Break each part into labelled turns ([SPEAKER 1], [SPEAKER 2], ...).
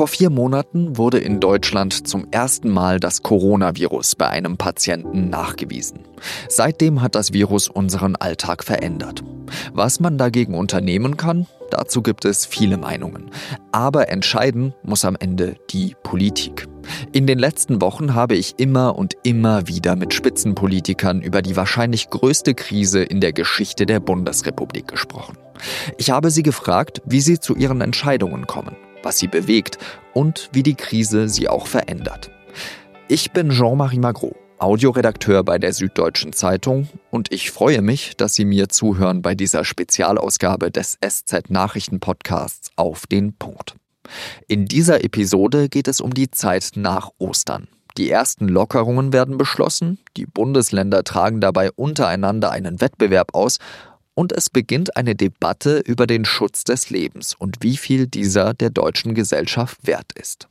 [SPEAKER 1] Vor vier Monaten wurde in Deutschland zum ersten Mal das Coronavirus bei einem Patienten nachgewiesen. Seitdem hat das Virus unseren Alltag verändert. Was man dagegen unternehmen kann, dazu gibt es viele Meinungen. Aber entscheiden muss am Ende die Politik. In den letzten Wochen habe ich immer und immer wieder mit Spitzenpolitikern über die wahrscheinlich größte Krise in der Geschichte der Bundesrepublik gesprochen. Ich habe sie gefragt, wie sie zu ihren Entscheidungen kommen was sie bewegt und wie die Krise sie auch verändert. Ich bin Jean-Marie Magro, Audioredakteur bei der Süddeutschen Zeitung und ich freue mich, dass Sie mir zuhören bei dieser Spezialausgabe des SZ Nachrichten Podcasts auf den Punkt. In dieser Episode geht es um die Zeit nach Ostern. Die ersten Lockerungen werden beschlossen, die Bundesländer tragen dabei untereinander einen Wettbewerb aus und es beginnt eine Debatte über den Schutz des Lebens und wie viel dieser der deutschen Gesellschaft wert ist.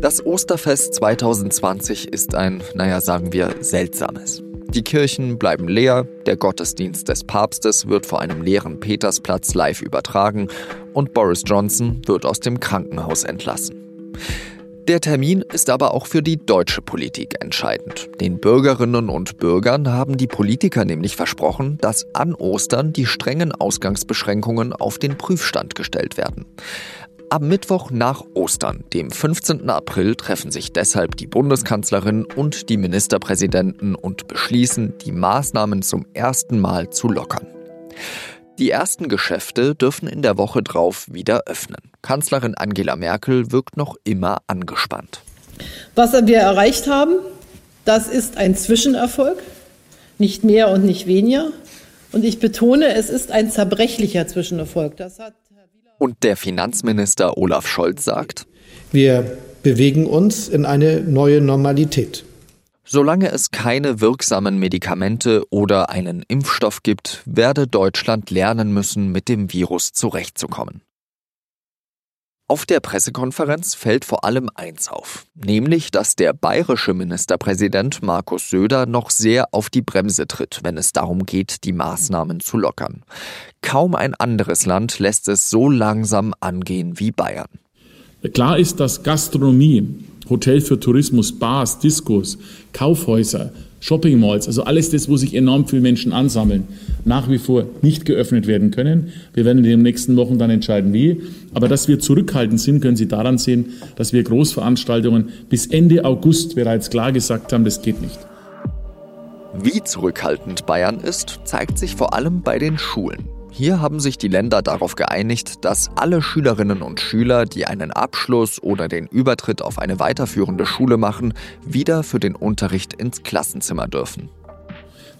[SPEAKER 1] Das Osterfest 2020 ist ein, naja, sagen wir, seltsames. Die Kirchen bleiben leer, der Gottesdienst des Papstes wird vor einem leeren Petersplatz live übertragen und Boris Johnson wird aus dem Krankenhaus entlassen. Der Termin ist aber auch für die deutsche Politik entscheidend. Den Bürgerinnen und Bürgern haben die Politiker nämlich versprochen, dass an Ostern die strengen Ausgangsbeschränkungen auf den Prüfstand gestellt werden. Am Mittwoch nach Ostern, dem 15. April, treffen sich deshalb die Bundeskanzlerin und die Ministerpräsidenten und beschließen, die Maßnahmen zum ersten Mal zu lockern. Die ersten Geschäfte dürfen in der Woche drauf wieder öffnen. Kanzlerin Angela Merkel wirkt noch immer angespannt.
[SPEAKER 2] Was wir erreicht haben, das ist ein Zwischenerfolg, nicht mehr und nicht weniger. Und ich betone, es ist ein zerbrechlicher Zwischenerfolg.
[SPEAKER 1] und der Finanzminister Olaf Scholz sagt,
[SPEAKER 3] wir bewegen uns in eine neue Normalität.
[SPEAKER 1] Solange es keine wirksamen Medikamente oder einen Impfstoff gibt, werde Deutschland lernen müssen, mit dem Virus zurechtzukommen. Auf der Pressekonferenz fällt vor allem eins auf, nämlich, dass der bayerische Ministerpräsident Markus Söder noch sehr auf die Bremse tritt, wenn es darum geht, die Maßnahmen zu lockern. Kaum ein anderes Land lässt es so langsam angehen wie Bayern.
[SPEAKER 4] Klar ist, dass Gastronomie Hotel für Tourismus, Bars, Diskos, Kaufhäuser, Shopping Malls, also alles das, wo sich enorm viele Menschen ansammeln, nach wie vor nicht geöffnet werden können. Wir werden in den nächsten Wochen dann entscheiden, wie. Aber dass wir zurückhaltend sind, können Sie daran sehen, dass wir Großveranstaltungen bis Ende August bereits klar gesagt haben, das geht nicht.
[SPEAKER 1] Wie zurückhaltend Bayern ist, zeigt sich vor allem bei den Schulen. Hier haben sich die Länder darauf geeinigt, dass alle Schülerinnen und Schüler, die einen Abschluss oder den Übertritt auf eine weiterführende Schule machen, wieder für den Unterricht ins Klassenzimmer dürfen.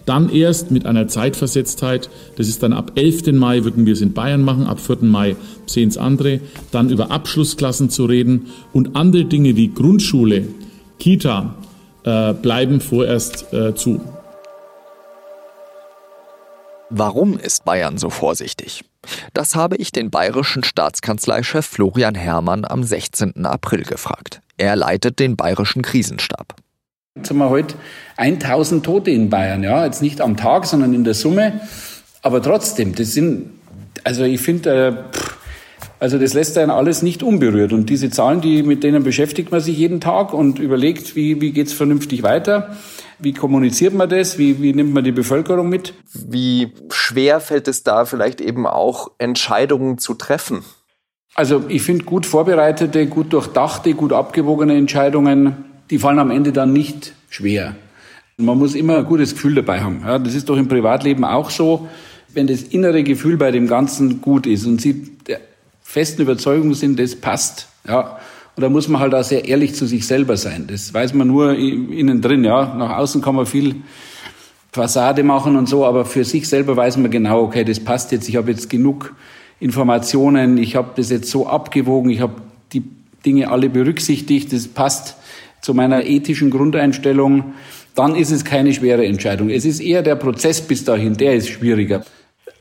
[SPEAKER 4] Dann erst mit einer Zeitversetztheit, das ist dann ab 11. Mai würden wir es in Bayern machen, ab 4. Mai sehen es andere, dann über Abschlussklassen zu reden und andere Dinge wie Grundschule, Kita äh, bleiben vorerst äh, zu.
[SPEAKER 1] Warum ist Bayern so vorsichtig? Das habe ich den bayerischen Staatskanzleichef Florian Herrmann am 16. April gefragt. Er leitet den bayerischen Krisenstab.
[SPEAKER 5] Jetzt haben wir heute 1000 Tote in Bayern, ja, jetzt nicht am Tag, sondern in der Summe. Aber trotzdem, das sind, also ich finde, äh, also das lässt einen alles nicht unberührt. Und diese Zahlen, die, mit denen beschäftigt man sich jeden Tag und überlegt, wie, wie geht's vernünftig weiter. Wie kommuniziert man das? Wie, wie nimmt man die Bevölkerung mit?
[SPEAKER 1] Wie schwer fällt es da vielleicht eben auch, Entscheidungen zu treffen?
[SPEAKER 5] Also ich finde gut vorbereitete, gut durchdachte, gut abgewogene Entscheidungen, die fallen am Ende dann nicht schwer. Man muss immer ein gutes Gefühl dabei haben. Ja, das ist doch im Privatleben auch so. Wenn das innere Gefühl bei dem Ganzen gut ist und Sie festen Überzeugung sind, das passt, ja, und da muss man halt auch sehr ehrlich zu sich selber sein. Das weiß man nur innen drin, ja. Nach außen kann man viel Fassade machen und so, aber für sich selber weiß man genau, okay, das passt jetzt, ich habe jetzt genug Informationen, ich habe das jetzt so abgewogen, ich habe die Dinge alle berücksichtigt, das passt zu meiner ethischen Grundeinstellung, dann ist es keine schwere Entscheidung. Es ist eher der Prozess bis dahin, der ist schwieriger.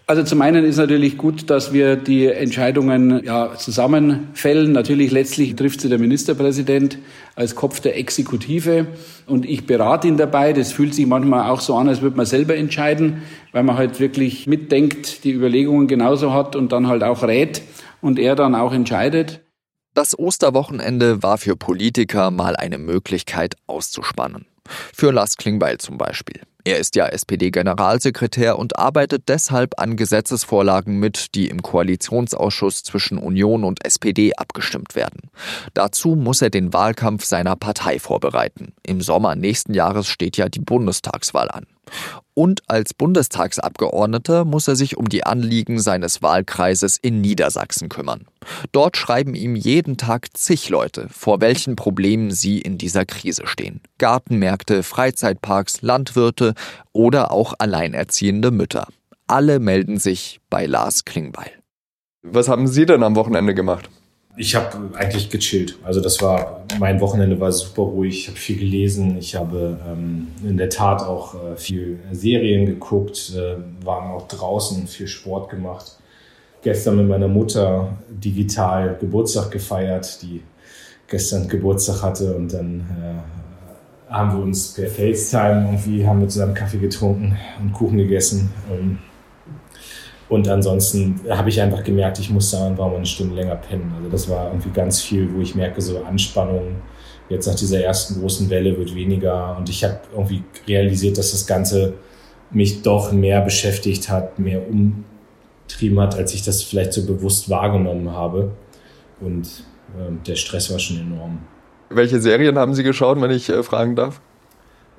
[SPEAKER 5] Also zum einen ist natürlich gut, dass wir die Entscheidungen ja, zusammenfällen. Natürlich letztlich trifft sie der Ministerpräsident als Kopf der Exekutive und ich berate ihn dabei. Das fühlt sich manchmal auch so an, als würde man selber entscheiden, weil man halt wirklich mitdenkt, die Überlegungen genauso hat und dann halt auch rät. und er dann auch entscheidet.
[SPEAKER 1] Das Osterwochenende war für Politiker mal eine Möglichkeit auszuspannen. Für Lars Klingbeil zum Beispiel. Er ist ja SPD-Generalsekretär und arbeitet deshalb an Gesetzesvorlagen mit, die im Koalitionsausschuss zwischen Union und SPD abgestimmt werden. Dazu muss er den Wahlkampf seiner Partei vorbereiten. Im Sommer nächsten Jahres steht ja die Bundestagswahl an. Und als Bundestagsabgeordneter muss er sich um die Anliegen seines Wahlkreises in Niedersachsen kümmern. Dort schreiben ihm jeden Tag zig Leute, vor welchen Problemen sie in dieser Krise stehen. Gartenmärkte, Freizeitparks, Landwirte oder auch alleinerziehende Mütter. Alle melden sich bei Lars Klingbeil.
[SPEAKER 6] Was haben Sie denn am Wochenende gemacht?
[SPEAKER 7] Ich habe eigentlich gechillt. Also das war, mein Wochenende war super ruhig. Ich habe viel gelesen. Ich habe ähm, in der Tat auch äh, viel Serien geguckt, äh, waren auch draußen, viel Sport gemacht. Gestern mit meiner Mutter digital Geburtstag gefeiert, die gestern Geburtstag hatte und dann äh, haben wir uns per FaceTime irgendwie, haben wir zusammen Kaffee getrunken und Kuchen gegessen. Ähm, und ansonsten habe ich einfach gemerkt, ich muss da einfach mal eine Stunde länger pennen. Also das war irgendwie ganz viel, wo ich merke, so Anspannung jetzt nach dieser ersten großen Welle wird weniger. Und ich habe irgendwie realisiert, dass das Ganze mich doch mehr beschäftigt hat, mehr umtrieben hat, als ich das vielleicht so bewusst wahrgenommen habe. Und äh, der Stress war schon enorm.
[SPEAKER 6] Welche Serien haben Sie geschaut, wenn ich äh, fragen darf?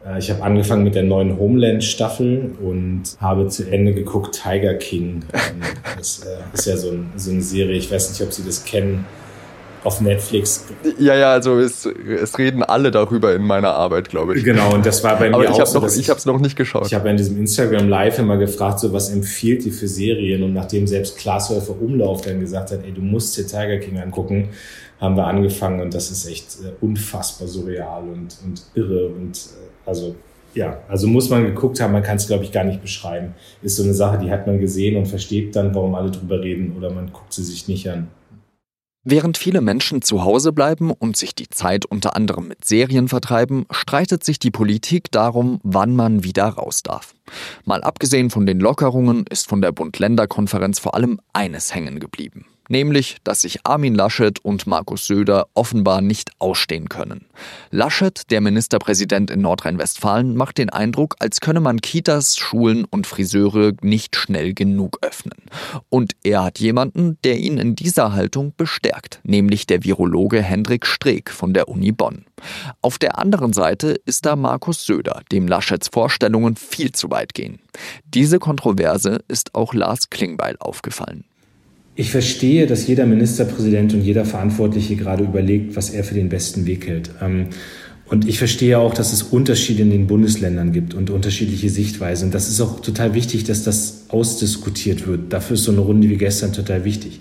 [SPEAKER 7] Äh, ich habe angefangen mit der neuen Homeland-Staffel und habe zu Ende geguckt Tiger King. Das äh, ist ja so, ein, so, eine Serie, ich weiß nicht, ob Sie das kennen, auf Netflix.
[SPEAKER 6] Ja, ja, also es, es reden alle darüber in meiner Arbeit, glaube ich.
[SPEAKER 7] Genau, und das war bei mir
[SPEAKER 6] Aber ich
[SPEAKER 7] auch so.
[SPEAKER 6] Noch, ich habe es noch nicht geschaut.
[SPEAKER 7] Ich habe in diesem Instagram Live immer gefragt, so was empfiehlt ihr für Serien? Und nachdem selbst Glashäufer Umlauf dann gesagt hat, ey, du musst dir Tiger King angucken, haben wir angefangen und das ist echt äh, unfassbar surreal und, und irre und äh, also ja, also muss man geguckt haben, man kann es, glaube ich, gar nicht beschreiben. Ist so eine Sache, die hat man gesehen und versteht dann, warum alle drüber reden oder man guckt sie sich nicht an.
[SPEAKER 1] Während viele Menschen zu Hause bleiben und sich die Zeit unter anderem mit Serien vertreiben, streitet sich die Politik darum, wann man wieder raus darf. Mal abgesehen von den Lockerungen ist von der Bund-Länder-Konferenz vor allem eines hängen geblieben nämlich, dass sich Armin Laschet und Markus Söder offenbar nicht ausstehen können. Laschet, der Ministerpräsident in Nordrhein-Westfalen, macht den Eindruck, als könne man Kitas, Schulen und Friseure nicht schnell genug öffnen. Und er hat jemanden, der ihn in dieser Haltung bestärkt, nämlich der Virologe Hendrik Streeck von der Uni Bonn. Auf der anderen Seite ist da Markus Söder, dem Laschets Vorstellungen viel zu weit gehen. Diese Kontroverse ist auch Lars Klingbeil aufgefallen.
[SPEAKER 7] Ich verstehe, dass jeder Ministerpräsident und jeder Verantwortliche gerade überlegt, was er für den besten Weg hält. Ähm, und ich verstehe auch, dass es Unterschiede in den Bundesländern gibt und unterschiedliche Sichtweisen. Und das ist auch total wichtig, dass das ausdiskutiert wird. Dafür ist so eine Runde wie gestern total wichtig.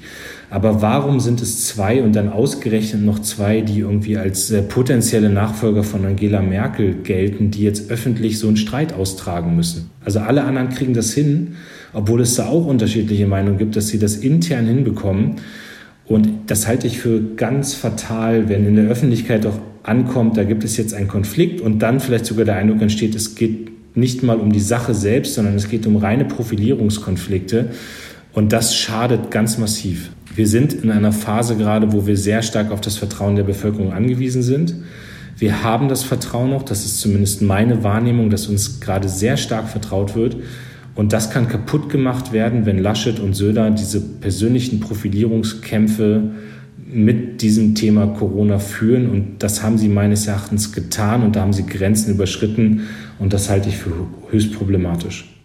[SPEAKER 7] Aber warum sind es zwei und dann ausgerechnet noch zwei, die irgendwie als äh, potenzielle Nachfolger von Angela Merkel gelten, die jetzt öffentlich so einen Streit austragen müssen? Also alle anderen kriegen das hin obwohl es da auch unterschiedliche Meinungen gibt, dass sie das intern hinbekommen. Und das halte ich für ganz fatal, wenn in der Öffentlichkeit auch ankommt, da gibt es jetzt einen Konflikt und dann vielleicht sogar der Eindruck entsteht, es geht nicht mal um die Sache selbst, sondern es geht um reine Profilierungskonflikte. Und das schadet ganz massiv. Wir sind in einer Phase gerade, wo wir sehr stark auf das Vertrauen der Bevölkerung angewiesen sind. Wir haben das Vertrauen noch, das ist zumindest meine Wahrnehmung, dass uns gerade sehr stark vertraut wird. Und das kann kaputt gemacht werden, wenn Laschet und Söder diese persönlichen Profilierungskämpfe mit diesem Thema Corona führen. Und das haben sie meines Erachtens getan und da haben sie Grenzen überschritten. Und das halte ich für höchst problematisch.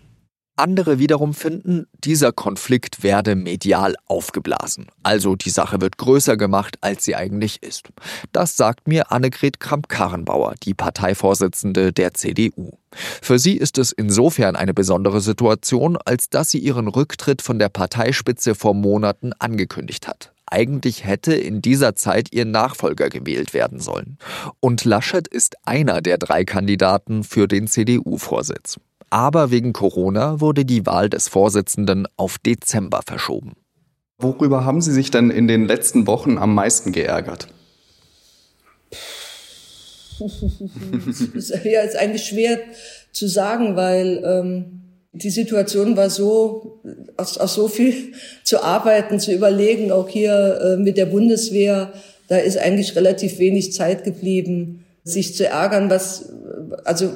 [SPEAKER 1] Andere wiederum finden, dieser Konflikt werde medial aufgeblasen. Also die Sache wird größer gemacht, als sie eigentlich ist. Das sagt mir Annegret Kramp-Karrenbauer, die Parteivorsitzende der CDU. Für sie ist es insofern eine besondere Situation, als dass sie ihren Rücktritt von der Parteispitze vor Monaten angekündigt hat. Eigentlich hätte in dieser Zeit ihr Nachfolger gewählt werden sollen. Und Laschet ist einer der drei Kandidaten für den CDU-Vorsitz aber wegen Corona wurde die Wahl des Vorsitzenden auf Dezember verschoben.
[SPEAKER 6] Worüber haben Sie sich denn in den letzten Wochen am meisten geärgert?
[SPEAKER 8] ja, ist eigentlich schwer zu sagen, weil ähm, Die Situation war so, aus, aus so viel zu arbeiten, zu überlegen, auch hier äh, mit der Bundeswehr, da ist eigentlich relativ wenig Zeit geblieben, sich zu ärgern, was, also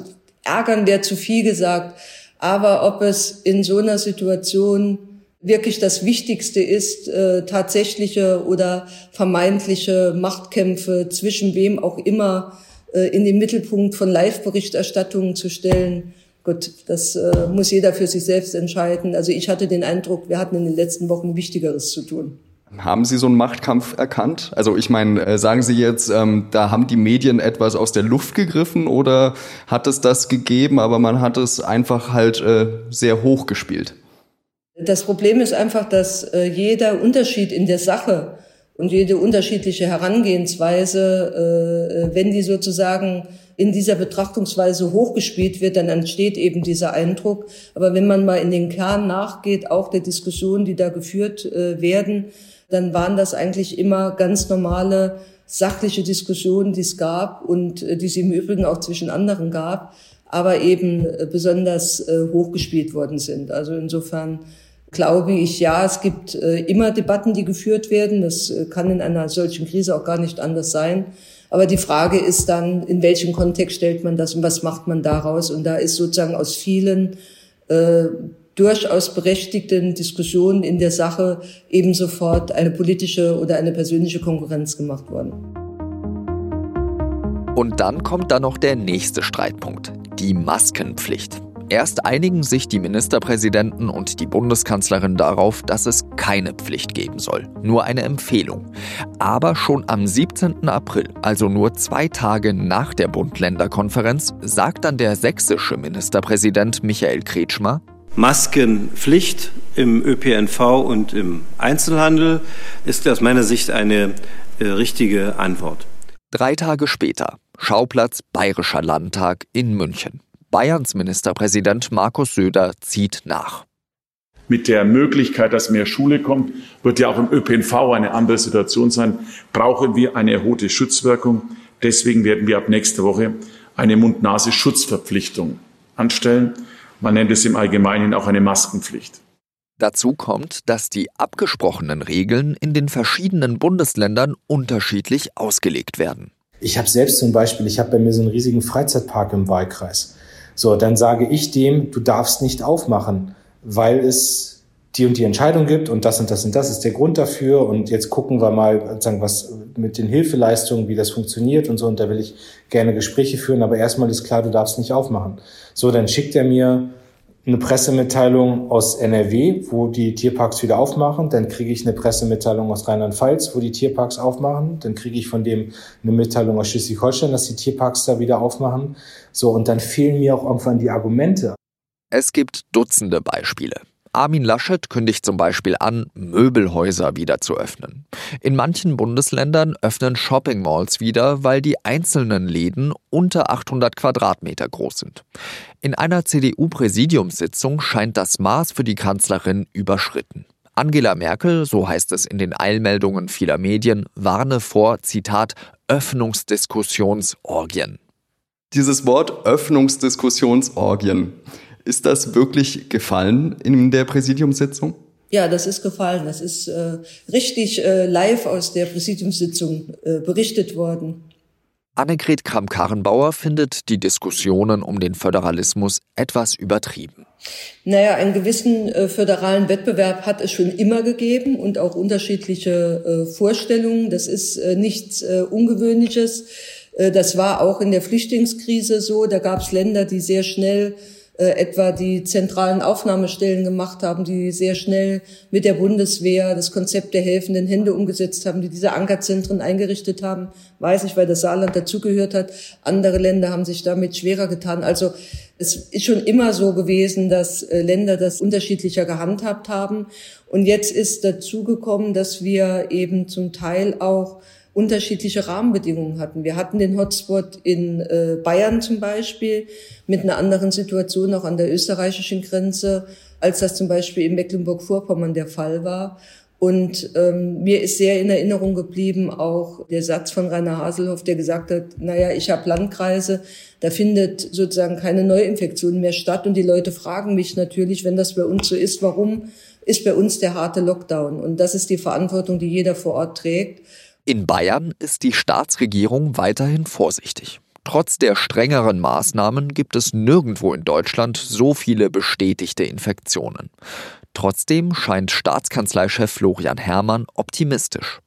[SPEAKER 8] ärgern wäre zu viel gesagt, aber ob es in so einer Situation wirklich das Wichtigste ist, äh, tatsächliche oder vermeintliche Machtkämpfe zwischen wem auch immer äh, in den Mittelpunkt von Live-Berichterstattungen zu stellen. Gut, das äh, muss jeder für sich selbst entscheiden. Also ich hatte den Eindruck, wir hatten in den letzten Wochen Wichtigeres zu tun.
[SPEAKER 6] Haben Sie so einen Machtkampf erkannt? Also ich meine, äh, sagen Sie jetzt, ähm, da haben die Medien etwas aus der Luft gegriffen oder hat es das gegeben, aber man hat es einfach halt äh, sehr hoch gespielt?
[SPEAKER 8] Das Problem ist einfach, dass äh, jeder Unterschied in der Sache und jede unterschiedliche Herangehensweise, äh, wenn die sozusagen in dieser Betrachtungsweise hochgespielt wird, dann entsteht eben dieser Eindruck. Aber wenn man mal in den Kern nachgeht, auch der Diskussionen, die da geführt äh, werden, dann waren das eigentlich immer ganz normale sachliche Diskussionen, die es gab und äh, die es im Übrigen auch zwischen anderen gab, aber eben äh, besonders äh, hochgespielt worden sind. Also insofern glaube ich, ja, es gibt immer Debatten, die geführt werden. Das kann in einer solchen Krise auch gar nicht anders sein. Aber die Frage ist dann, in welchem Kontext stellt man das und was macht man daraus? Und da ist sozusagen aus vielen äh, durchaus berechtigten Diskussionen in der Sache eben sofort eine politische oder eine persönliche Konkurrenz gemacht worden.
[SPEAKER 1] Und dann kommt da noch der nächste Streitpunkt, die Maskenpflicht. Erst einigen sich die Ministerpräsidenten und die Bundeskanzlerin darauf, dass es keine Pflicht geben soll, nur eine Empfehlung. Aber schon am 17. April, also nur zwei Tage nach der Bund-Länder-Konferenz, sagt dann der sächsische Ministerpräsident Michael Kretschmer,
[SPEAKER 9] Maskenpflicht im ÖPNV und im Einzelhandel ist aus meiner Sicht eine äh, richtige Antwort.
[SPEAKER 1] Drei Tage später, Schauplatz Bayerischer Landtag in München. Bayerns Ministerpräsident Markus Söder zieht nach.
[SPEAKER 4] Mit der Möglichkeit, dass mehr Schule kommt, wird ja auch im ÖPNV eine andere Situation sein, brauchen wir eine erhöhte Schutzwirkung. Deswegen werden wir ab nächster Woche eine Mund-Nase-Schutzverpflichtung anstellen. Man nennt es im Allgemeinen auch eine Maskenpflicht.
[SPEAKER 1] Dazu kommt, dass die abgesprochenen Regeln in den verschiedenen Bundesländern unterschiedlich ausgelegt werden.
[SPEAKER 7] Ich habe selbst zum Beispiel, ich habe bei mir so einen riesigen Freizeitpark im Wahlkreis. So, dann sage ich dem, du darfst nicht aufmachen, weil es die und die Entscheidung gibt und das und das und das ist der Grund dafür und jetzt gucken wir mal, sagen, was mit den Hilfeleistungen, wie das funktioniert und so und da will ich gerne Gespräche führen, aber erstmal ist klar, du darfst nicht aufmachen. So, dann schickt er mir eine Pressemitteilung aus NRW, wo die Tierparks wieder aufmachen. Dann kriege ich eine Pressemitteilung aus Rheinland-Pfalz, wo die Tierparks aufmachen. Dann kriege ich von dem eine Mitteilung aus Schleswig-Holstein, dass die Tierparks da wieder aufmachen. So, und dann fehlen mir auch irgendwann die Argumente.
[SPEAKER 1] Es gibt Dutzende Beispiele. Armin Laschet kündigt zum Beispiel an, Möbelhäuser wieder zu öffnen. In manchen Bundesländern öffnen Shopping-Malls wieder, weil die einzelnen Läden unter 800 Quadratmeter groß sind. In einer CDU-Präsidiumssitzung scheint das Maß für die Kanzlerin überschritten. Angela Merkel, so heißt es in den Eilmeldungen vieler Medien, warne vor, Zitat, Öffnungsdiskussionsorgien.
[SPEAKER 6] Dieses Wort Öffnungsdiskussionsorgien. Ist das wirklich gefallen in der Präsidiumssitzung?
[SPEAKER 8] Ja, das ist gefallen. Das ist äh, richtig äh, live aus der Präsidiumssitzung äh, berichtet worden.
[SPEAKER 1] Annegret Kramp-Karrenbauer findet die Diskussionen um den Föderalismus etwas übertrieben.
[SPEAKER 8] Naja, einen gewissen äh, föderalen Wettbewerb hat es schon immer gegeben und auch unterschiedliche äh, Vorstellungen. Das ist äh, nichts äh, Ungewöhnliches. Äh, das war auch in der Flüchtlingskrise so. Da gab es Länder, die sehr schnell äh, etwa die zentralen Aufnahmestellen gemacht haben, die sehr schnell mit der Bundeswehr das Konzept der helfenden Hände umgesetzt haben, die diese Ankerzentren eingerichtet haben. Weiß ich, weil das Saarland dazugehört hat. Andere Länder haben sich damit schwerer getan. Also es ist schon immer so gewesen, dass äh, Länder das unterschiedlicher gehandhabt haben. Und jetzt ist dazugekommen, dass wir eben zum Teil auch unterschiedliche Rahmenbedingungen hatten. Wir hatten den Hotspot in äh, Bayern zum Beispiel mit einer anderen Situation auch an der österreichischen Grenze, als das zum Beispiel in Mecklenburg-Vorpommern der Fall war. Und ähm, mir ist sehr in Erinnerung geblieben auch der Satz von Rainer Haselhoff, der gesagt hat, naja, ich habe Landkreise, da findet sozusagen keine Neuinfektion mehr statt. Und die Leute fragen mich natürlich, wenn das bei uns so ist, warum ist bei uns der harte Lockdown? Und das ist die Verantwortung, die jeder vor Ort trägt.
[SPEAKER 1] In Bayern ist die Staatsregierung weiterhin vorsichtig. Trotz der strengeren Maßnahmen gibt es nirgendwo in Deutschland so viele bestätigte Infektionen. Trotzdem scheint Staatskanzleichef Florian Herrmann optimistisch.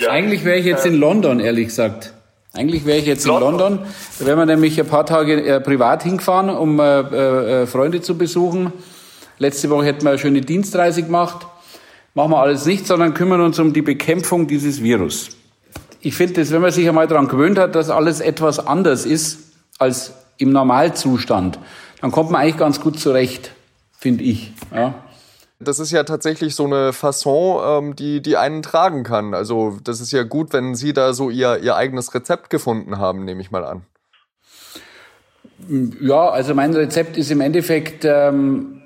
[SPEAKER 5] Ja. Eigentlich wäre ich jetzt in London, ehrlich gesagt. Eigentlich wäre ich jetzt London. in London. Da wären wir nämlich ein paar Tage äh, privat hingefahren, um äh, äh, Freunde zu besuchen. Letzte Woche hätten wir eine schöne Dienstreise gemacht. Machen wir alles nicht, sondern kümmern uns um die Bekämpfung dieses Virus. Ich finde, dass wenn man sich einmal daran gewöhnt hat, dass alles etwas anders ist als im Normalzustand, dann kommt man eigentlich ganz gut zurecht, finde ich. Ja.
[SPEAKER 6] Das ist ja tatsächlich so eine Fasson, ähm, die, die einen tragen kann. Also das ist ja gut, wenn Sie da so Ihr, Ihr eigenes Rezept gefunden haben, nehme ich mal an.
[SPEAKER 5] Ja, also mein Rezept ist im Endeffekt, ähm,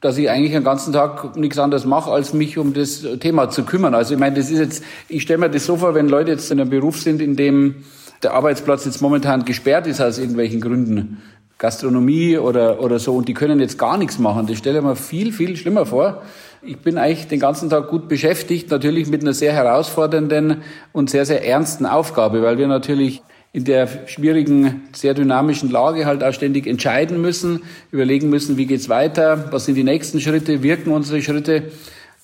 [SPEAKER 5] dass ich eigentlich den ganzen Tag nichts anderes mache, als mich um das Thema zu kümmern. Also ich meine, das ist jetzt, ich stelle mir das so vor, wenn Leute jetzt in einem Beruf sind, in dem der Arbeitsplatz jetzt momentan gesperrt ist aus irgendwelchen Gründen, Gastronomie oder, oder so, und die können jetzt gar nichts machen. Das stelle ich mir viel, viel schlimmer vor. Ich bin eigentlich den ganzen Tag gut beschäftigt, natürlich mit einer sehr herausfordernden und sehr, sehr ernsten Aufgabe, weil wir natürlich in der schwierigen, sehr dynamischen Lage halt auch ständig entscheiden müssen, überlegen müssen, wie geht's weiter, was sind die nächsten Schritte, wirken unsere Schritte.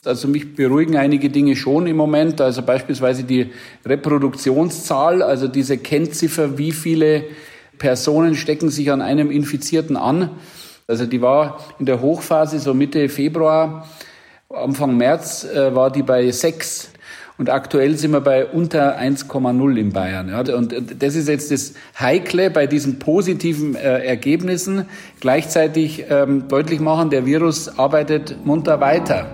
[SPEAKER 5] Also mich beruhigen einige Dinge schon im Moment, also beispielsweise die Reproduktionszahl, also diese Kennziffer, wie viele Personen stecken sich an einem Infizierten an. Also die war in der Hochphase, so Mitte Februar, Anfang März äh, war die bei sechs. Und aktuell sind wir bei unter 1,0 in Bayern. Ja, und das ist jetzt das Heikle bei diesen positiven äh, Ergebnissen. Gleichzeitig ähm, deutlich machen, der Virus arbeitet munter weiter.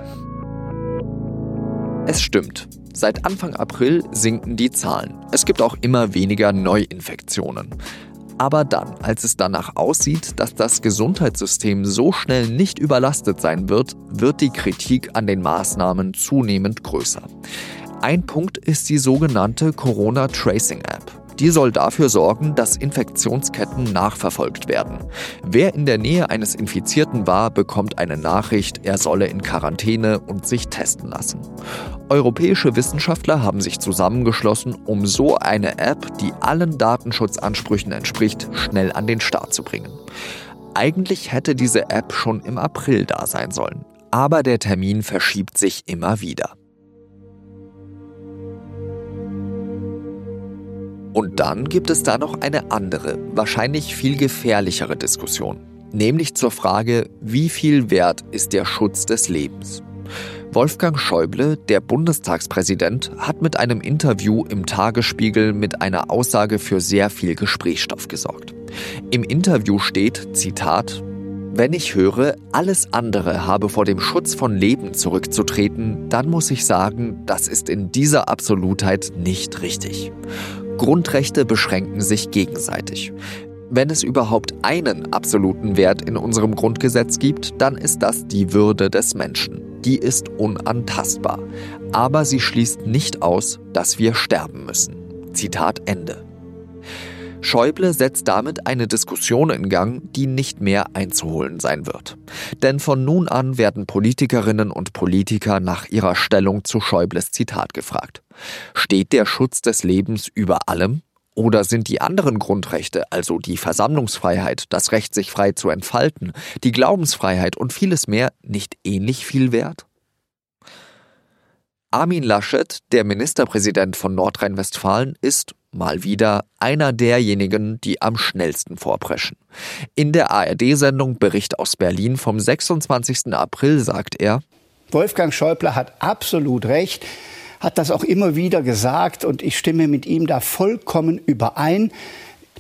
[SPEAKER 1] Es stimmt. Seit Anfang April sinken die Zahlen. Es gibt auch immer weniger Neuinfektionen. Aber dann, als es danach aussieht, dass das Gesundheitssystem so schnell nicht überlastet sein wird, wird die Kritik an den Maßnahmen zunehmend größer. Ein Punkt ist die sogenannte Corona Tracing App. Die soll dafür sorgen, dass Infektionsketten nachverfolgt werden. Wer in der Nähe eines Infizierten war, bekommt eine Nachricht, er solle in Quarantäne und sich testen lassen. Europäische Wissenschaftler haben sich zusammengeschlossen, um so eine App, die allen Datenschutzansprüchen entspricht, schnell an den Start zu bringen. Eigentlich hätte diese App schon im April da sein sollen, aber der Termin verschiebt sich immer wieder. Und dann gibt es da noch eine andere, wahrscheinlich viel gefährlichere Diskussion, nämlich zur Frage, wie viel wert ist der Schutz des Lebens? Wolfgang Schäuble, der Bundestagspräsident, hat mit einem Interview im Tagesspiegel mit einer Aussage für sehr viel Gesprächsstoff gesorgt. Im Interview steht, Zitat, wenn ich höre, alles andere habe vor dem Schutz von Leben zurückzutreten, dann muss ich sagen, das ist in dieser Absolutheit nicht richtig. Grundrechte beschränken sich gegenseitig. Wenn es überhaupt einen absoluten Wert in unserem Grundgesetz gibt, dann ist das die Würde des Menschen. Die ist unantastbar. Aber sie schließt nicht aus, dass wir sterben müssen. Zitat Ende. Schäuble setzt damit eine Diskussion in Gang, die nicht mehr einzuholen sein wird. Denn von nun an werden Politikerinnen und Politiker nach ihrer Stellung zu Schäubles Zitat gefragt. Steht der Schutz des Lebens über allem? Oder sind die anderen Grundrechte, also die Versammlungsfreiheit, das Recht, sich frei zu entfalten, die Glaubensfreiheit und vieles mehr, nicht ähnlich viel wert? Armin Laschet, der Ministerpräsident von Nordrhein-Westfalen, ist mal wieder einer derjenigen, die am schnellsten vorpreschen. In der ARD-Sendung Bericht aus Berlin vom 26. April sagt er,
[SPEAKER 10] Wolfgang Schäuble hat absolut recht, hat das auch immer wieder gesagt und ich stimme mit ihm da vollkommen überein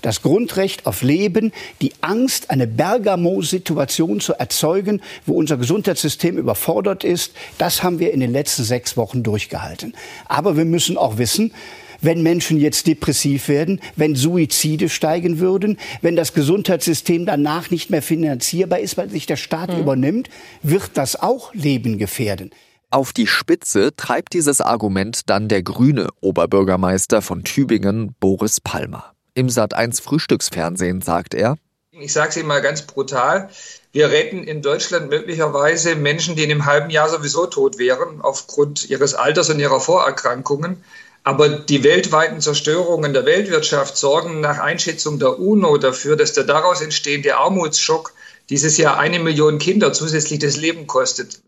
[SPEAKER 10] das Grundrecht auf Leben, die Angst, eine Bergamo-Situation zu erzeugen, wo unser Gesundheitssystem überfordert ist, das haben wir in den letzten sechs Wochen durchgehalten. Aber wir müssen auch wissen, wenn Menschen jetzt depressiv werden, wenn Suizide steigen würden, wenn das Gesundheitssystem danach nicht mehr finanzierbar ist, weil sich der Staat mhm. übernimmt, wird das auch Leben gefährden.
[SPEAKER 1] Auf die Spitze treibt dieses Argument dann der grüne Oberbürgermeister von Tübingen, Boris Palmer. Im Sat1 Frühstücksfernsehen sagt er,
[SPEAKER 11] ich sage es Ihnen mal ganz brutal, wir retten in Deutschland möglicherweise Menschen, die in einem halben Jahr sowieso tot wären, aufgrund ihres Alters und ihrer Vorerkrankungen. Aber die weltweiten Zerstörungen der Weltwirtschaft sorgen nach Einschätzung der UNO dafür, dass der daraus entstehende Armutsschock dieses Jahr eine Million Kinder zusätzlich das Leben kostet.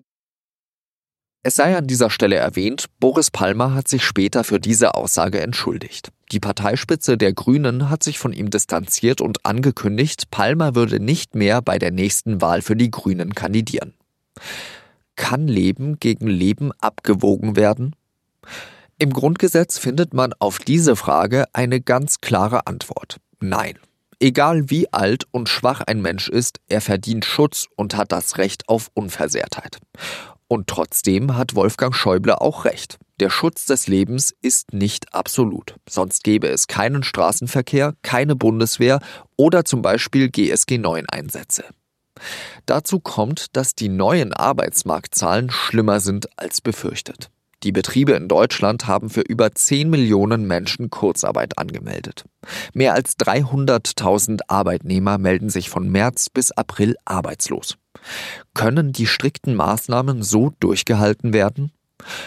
[SPEAKER 1] Es sei an dieser Stelle erwähnt, Boris Palmer hat sich später für diese Aussage entschuldigt. Die Parteispitze der Grünen hat sich von ihm distanziert und angekündigt, Palmer würde nicht mehr bei der nächsten Wahl für die Grünen kandidieren. Kann Leben gegen Leben abgewogen werden? Im Grundgesetz findet man auf diese Frage eine ganz klare Antwort. Nein. Egal wie alt und schwach ein Mensch ist, er verdient Schutz und hat das Recht auf Unversehrtheit. Und trotzdem hat Wolfgang Schäuble auch recht. Der Schutz des Lebens ist nicht absolut. Sonst gäbe es keinen Straßenverkehr, keine Bundeswehr oder zum Beispiel GSG 9 Einsätze. Dazu kommt, dass die neuen Arbeitsmarktzahlen schlimmer sind als befürchtet. Die Betriebe in Deutschland haben für über 10 Millionen Menschen Kurzarbeit angemeldet. Mehr als 300.000 Arbeitnehmer melden sich von März bis April arbeitslos. Können die strikten Maßnahmen so durchgehalten werden?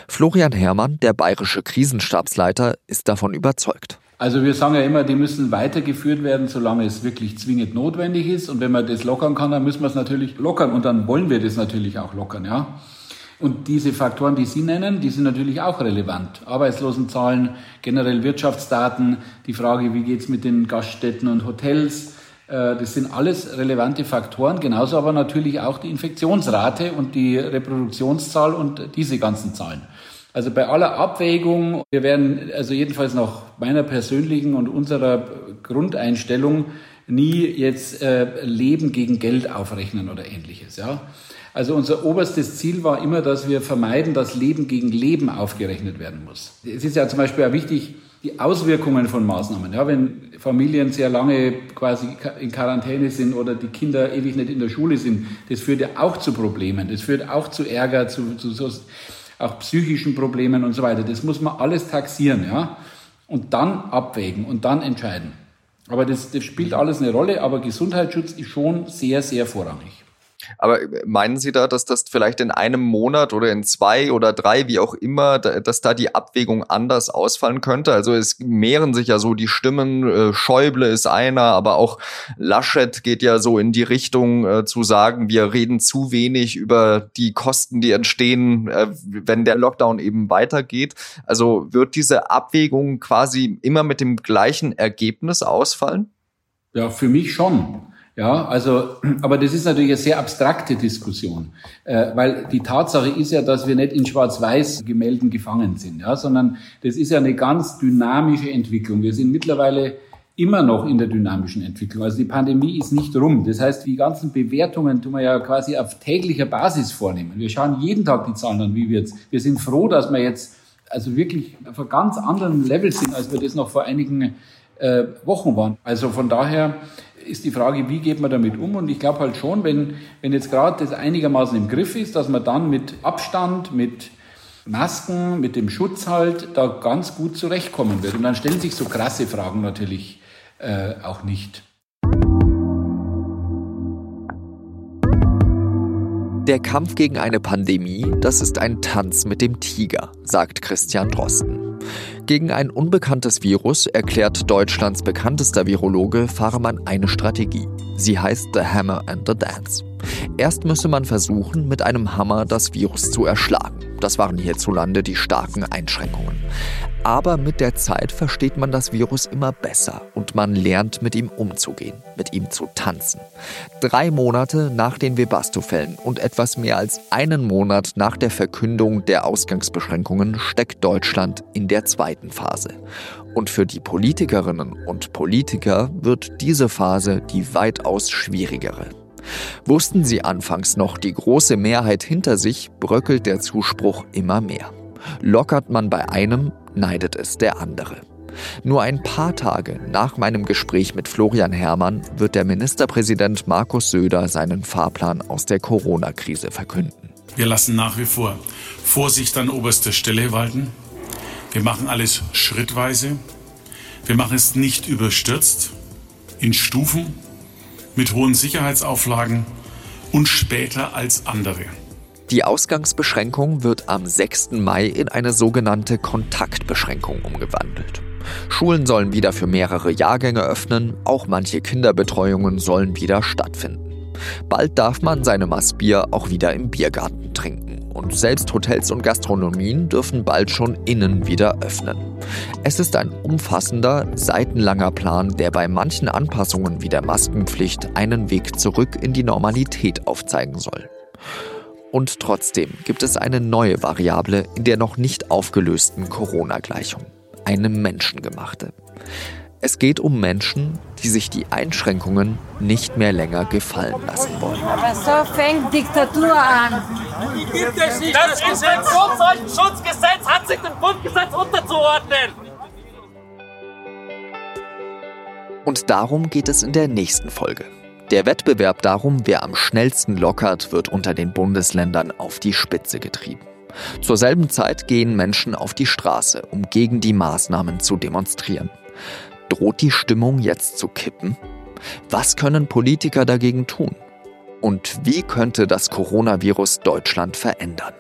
[SPEAKER 1] Florian Herrmann, der bayerische Krisenstabsleiter, ist davon überzeugt.
[SPEAKER 5] Also wir sagen ja immer, die müssen weitergeführt werden, solange es wirklich zwingend notwendig ist. Und wenn man das lockern kann, dann müssen wir es natürlich lockern. Und dann wollen wir das natürlich auch lockern, ja. Und diese Faktoren, die Sie nennen, die sind natürlich auch relevant. Arbeitslosenzahlen, generell Wirtschaftsdaten, die Frage, wie geht es mit den Gaststätten und Hotels. Äh, das sind alles relevante Faktoren, genauso aber natürlich auch die Infektionsrate und die Reproduktionszahl und diese ganzen Zahlen. Also bei aller Abwägung, wir werden also jedenfalls nach meiner persönlichen und unserer Grundeinstellung nie jetzt äh, Leben gegen Geld aufrechnen oder ähnliches. Ja? Also unser oberstes Ziel war immer, dass wir vermeiden, dass Leben gegen Leben aufgerechnet werden muss. Es ist ja zum Beispiel auch wichtig, die Auswirkungen von Maßnahmen. Ja, wenn Familien sehr lange quasi in Quarantäne sind oder die Kinder ewig nicht in der Schule sind, das führt ja auch zu Problemen. Das führt auch zu Ärger, zu, zu so, auch psychischen Problemen und so weiter. Das muss man alles taxieren, ja, und dann abwägen und dann entscheiden. Aber das, das spielt alles eine Rolle, aber Gesundheitsschutz ist schon sehr, sehr vorrangig.
[SPEAKER 6] Aber äh, meinen Sie da, dass das vielleicht in einem Monat oder in zwei oder drei, wie auch immer, dass da die Abwägung anders ausfallen könnte? Also es mehren sich ja so die Stimmen, äh, Schäuble ist einer, aber auch Laschet geht ja so in die Richtung äh, zu sagen, wir reden zu wenig über die Kosten, die entstehen, wenn der Lockdown eben weitergeht. Also wird diese Abwägung quasi immer mit dem gleichen Ergebnis ausfallen?
[SPEAKER 5] Ja, für mich schon. Ja, also, aber das ist natürlich eine sehr abstrakte Diskussion, äh, weil die Tatsache ist ja, dass wir nicht in Schwarz-Weiß-Gemälden gefangen sind, ja, sondern das ist ja eine ganz dynamische Entwicklung. Wir sind mittlerweile immer noch in der dynamischen Entwicklung. Also die Pandemie ist nicht rum. Das heißt, die ganzen Bewertungen tun wir ja quasi auf täglicher Basis vornehmen. Wir schauen jeden Tag die Zahlen an, wie wird's. Wir sind froh, dass wir jetzt also wirklich auf einem ganz anderen Level sind, als wir das noch vor einigen äh, Wochen waren. Also von daher ist die Frage, wie geht man damit um? Und ich glaube halt schon, wenn, wenn jetzt gerade das einigermaßen im Griff ist, dass man dann mit Abstand, mit Masken, mit dem Schutz halt da ganz gut zurechtkommen wird. Und dann stellen sich so krasse Fragen natürlich äh, auch nicht.
[SPEAKER 1] Der Kampf gegen eine Pandemie, das ist ein Tanz mit dem Tiger, sagt Christian Drosten. Gegen ein unbekanntes Virus, erklärt Deutschlands bekanntester Virologe, fahre man eine Strategie. Sie heißt The Hammer and the Dance. Erst müsse man versuchen, mit einem Hammer das Virus zu erschlagen. Das waren hierzulande die starken Einschränkungen. Aber mit der Zeit versteht man das Virus immer besser und man lernt mit ihm umzugehen, mit ihm zu tanzen. Drei Monate nach den Webasto-Fällen und etwas mehr als einen Monat nach der Verkündung der Ausgangsbeschränkungen steckt Deutschland in der zweiten Phase. Und für die Politikerinnen und Politiker wird diese Phase die weitaus schwierigere. Wussten sie anfangs noch die große Mehrheit hinter sich, bröckelt der Zuspruch immer mehr. Lockert man bei einem, neidet es der andere. Nur ein paar Tage nach meinem Gespräch mit Florian Herrmann wird der Ministerpräsident Markus Söder seinen Fahrplan aus der Corona-Krise verkünden.
[SPEAKER 4] Wir lassen nach wie vor Vorsicht an oberster Stelle walten. Wir machen alles schrittweise. Wir machen es nicht überstürzt, in Stufen, mit hohen Sicherheitsauflagen und später als andere.
[SPEAKER 1] Die Ausgangsbeschränkung wird am 6. Mai in eine sogenannte Kontaktbeschränkung umgewandelt. Schulen sollen wieder für mehrere Jahrgänge öffnen, auch manche Kinderbetreuungen sollen wieder stattfinden. Bald darf man seine Maßbier auch wieder im Biergarten trinken. Und selbst Hotels und Gastronomien dürfen bald schon innen wieder öffnen. Es ist ein umfassender, seitenlanger Plan, der bei manchen Anpassungen wie der Maskenpflicht einen Weg zurück in die Normalität aufzeigen soll. Und trotzdem gibt es eine neue Variable in der noch nicht aufgelösten Corona-Gleichung. Eine menschengemachte. Es geht um Menschen, die sich die Einschränkungen nicht mehr länger gefallen lassen wollen.
[SPEAKER 12] Aber so fängt Diktatur an.
[SPEAKER 13] Gibt es nicht das, das Infektionsschutzgesetz hat sich dem Grundgesetz unterzuordnen.
[SPEAKER 1] Und darum geht es in der nächsten Folge. Der Wettbewerb darum, wer am schnellsten lockert, wird unter den Bundesländern auf die Spitze getrieben. Zur selben Zeit gehen Menschen auf die Straße, um gegen die Maßnahmen zu demonstrieren. Droht die Stimmung jetzt zu kippen? Was können Politiker dagegen tun? Und wie könnte das Coronavirus Deutschland verändern?